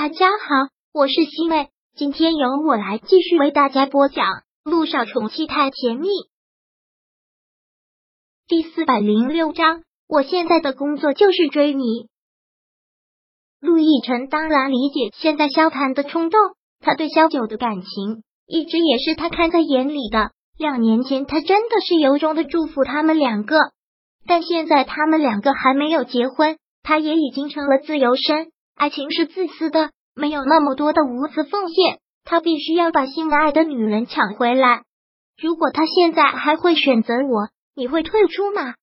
大家好，我是西妹，今天由我来继续为大家播讲《陆少宠妻太甜蜜》第四百零六章。我现在的工作就是追你。陆亦辰当然理解现在萧谈的冲动，他对萧九的感情一直也是他看在眼里的。两年前，他真的是由衷的祝福他们两个，但现在他们两个还没有结婚，他也已经成了自由身。爱情是自私的，没有那么多的无私奉献。他必须要把心爱的女人抢回来。如果他现在还会选择我，你会退出吗？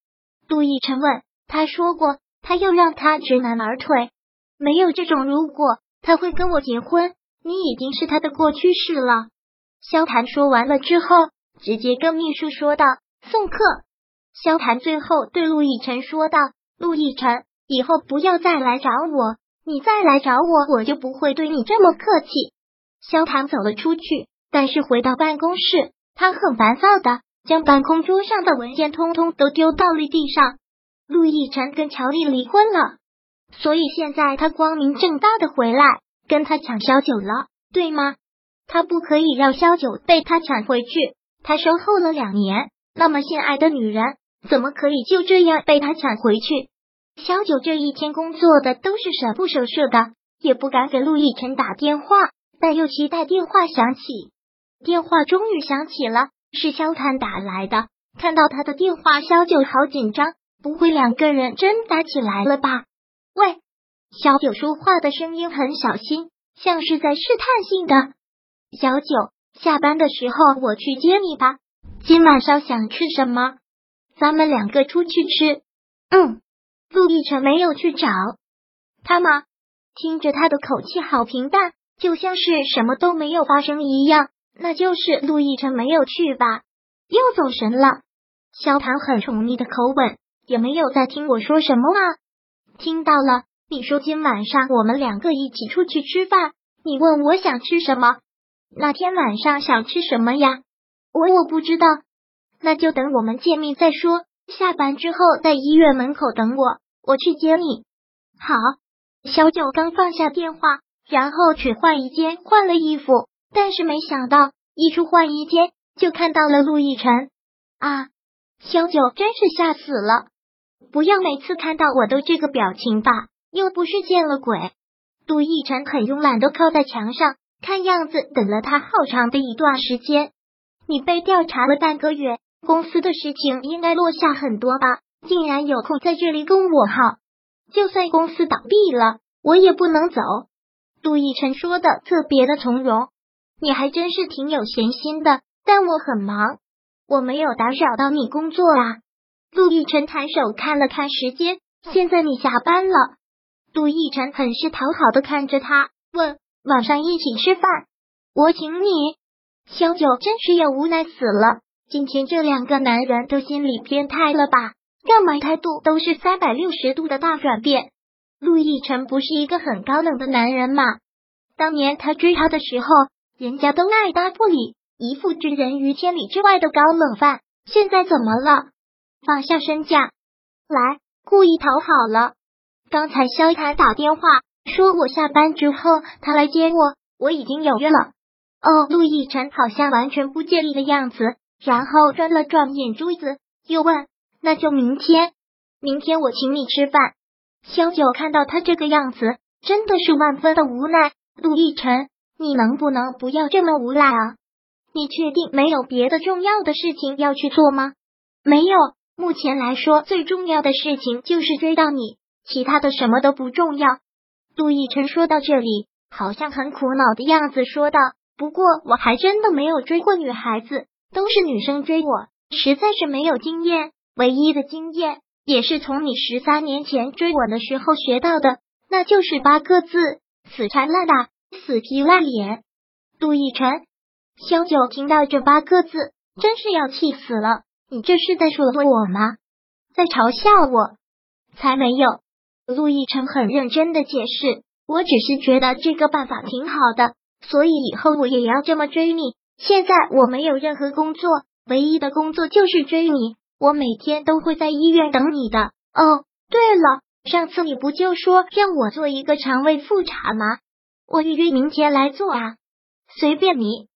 陆亦辰问。他说过，他要让他知难而退。没有这种如果，他会跟我结婚。你已经是他的过去式了。萧谈说完了之后，直接跟秘书说道：“送客。”萧谈最后对陆亦辰说道：“陆亦辰，以后不要再来找我。”你再来找我，我就不会对你这么客气。萧唐走了出去，但是回到办公室，他很烦躁的将办公桌上的文件通通都丢到了地上。陆亦辰跟乔丽离婚了，所以现在他光明正大的回来跟他抢萧九了，对吗？他不可以让萧九被他抢回去。他守候了两年，那么心爱的女人，怎么可以就这样被他抢回去？小九这一天工作的都是神不守舍的，也不敢给陆亦辰打电话，但又期待电话响起。电话终于响起了，是萧谈打来的。看到他的电话，萧九好紧张，不会两个人真打起来了吧？喂，小九说话的声音很小心，像是在试探性的。小九，下班的时候我去接你吧。今晚上想吃什么？咱们两个出去吃。嗯。陆亦辰没有去找他吗？听着他的口气好平淡，就像是什么都没有发生一样。那就是陆亦辰没有去吧？又走神了。萧唐很宠溺的口吻，也没有在听我说什么啊？听到了，你说今晚上我们两个一起出去吃饭。你问我想吃什么？那天晚上想吃什么呀？我我不知道，那就等我们见面再说。下班之后在医院门口等我。我去接你。好，小九刚放下电话，然后去换衣间换了衣服，但是没想到一出换衣间就看到了陆亦辰啊！小九真是吓死了！不要每次看到我都这个表情吧，又不是见了鬼。陆亦辰很慵懒的靠在墙上，看样子等了他好长的一段时间。你被调查了半个月，公司的事情应该落下很多吧？竟然有空在这里跟我耗，就算公司倒闭了，我也不能走。陆亦辰说的特别的从容，你还真是挺有闲心的。但我很忙，我没有打扰到你工作啊。陆亦辰抬手看了看时间，现在你下班了。陆亦辰很是讨好的看着他，问：晚上一起吃饭，我请你。萧九真是要无奈死了，今天这两个男人都心理变态了吧？干嘛态度都是三百六十度的大转变？陆亦辰不是一个很高冷的男人吗？当年他追他的时候，人家都爱搭不理，一副置人于千里之外的高冷范。现在怎么了？放下身价来，故意讨好了。刚才萧谈打电话说我下班之后他来接我，我已经有约了。哦，陆亦辰好像完全不介意的样子，然后转了转眼珠子，又问。那就明天，明天我请你吃饭。萧九看到他这个样子，真的是万分的无奈。陆亦辰，你能不能不要这么无赖啊？你确定没有别的重要的事情要去做吗？没有，目前来说最重要的事情就是追到你，其他的什么都不重要。陆亦辰说到这里，好像很苦恼的样子，说道：“不过我还真的没有追过女孩子，都是女生追我，实在是没有经验。”唯一的经验也是从你十三年前追我的时候学到的，那就是八个字：死缠烂打，死皮赖脸。杜奕晨，萧九听到这八个字，真是要气死了。你这是在说我吗？在嘲笑我？才没有。陆亦辰很认真的解释，我只是觉得这个办法挺好的，所以以后我也要这么追你。现在我没有任何工作，唯一的工作就是追你。我每天都会在医院等你的。哦，对了，上次你不就说让我做一个肠胃复查吗？我预约明天来做啊。随便你。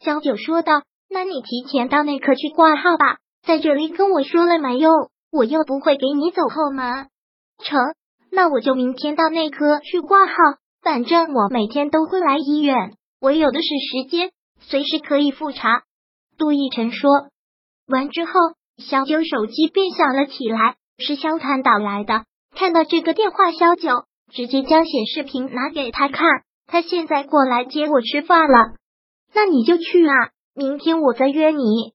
小九说道。那你提前到内科去挂号吧，在这里跟我说了没用，我又不会给你走后门。成，那我就明天到内科去挂号，反正我每天都会来医院，我有的是时间，随时可以复查。杜奕晨说完之后，小九手机便响了起来，是肖谭打来的。看到这个电话，肖九直接将显示屏拿给他看，他现在过来接我吃饭了，那你就去啊。明天我再约你。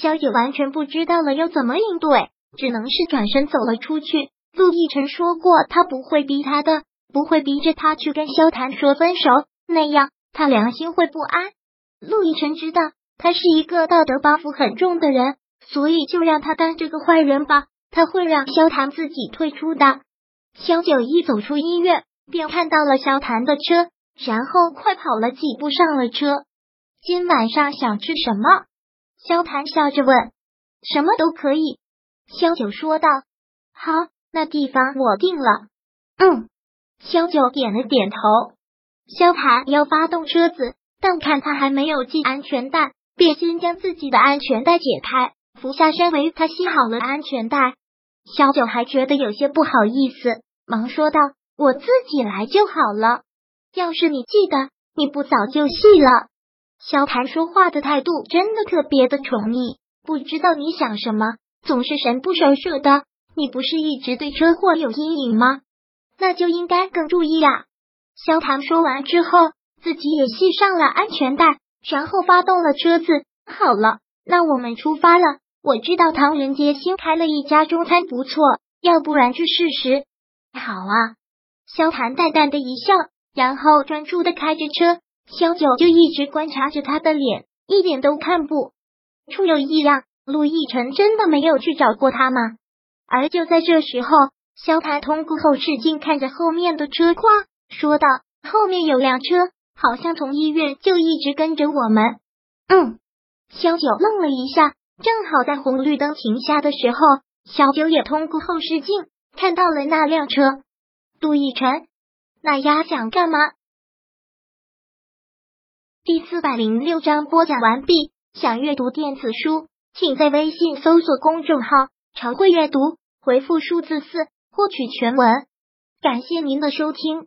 萧九完全不知道了要怎么应对，只能是转身走了出去。陆亦辰说过，他不会逼他的，不会逼着他去跟萧谈说分手，那样他良心会不安。陆亦辰知道他是一个道德包袱很重的人，所以就让他当这个坏人吧。他会让萧谈自己退出的。萧九一走出医院，便看到了萧谈的车，然后快跑了几步上了车。今晚上想吃什么？萧谭笑着问。什么都可以。萧九说道。好，那地方我定了。嗯。萧九点了点头。萧谭要发动车子，但看他还没有系安全带，便先将自己的安全带解开，俯下身为他系好了安全带。小九还觉得有些不好意思，忙说道：“我自己来就好了。要是你记得，你不早就系了。”萧谭说话的态度真的特别的宠溺，不知道你想什么，总是神不守舍的。你不是一直对车祸有阴影吗？那就应该更注意啊！萧谭说完之后，自己也系上了安全带，然后发动了车子。好了，那我们出发了。我知道唐人街新开了一家中餐不错，要不然去试试？好啊！萧谭淡淡的一笑，然后专注的开着车。萧九就一直观察着他的脸，一点都看不出有异样。陆亦辰真的没有去找过他吗？而就在这时候，萧谭通过后视镜看着后面的车况，说道：“后面有辆车，好像从医院就一直跟着我们。”嗯，小九愣了一下，正好在红绿灯停下的时候，小九也通过后视镜看到了那辆车。杜奕辰，那丫想干嘛？第四百零六章播讲完毕。想阅读电子书，请在微信搜索公众号“常会阅读”，回复数字四获取全文。感谢您的收听。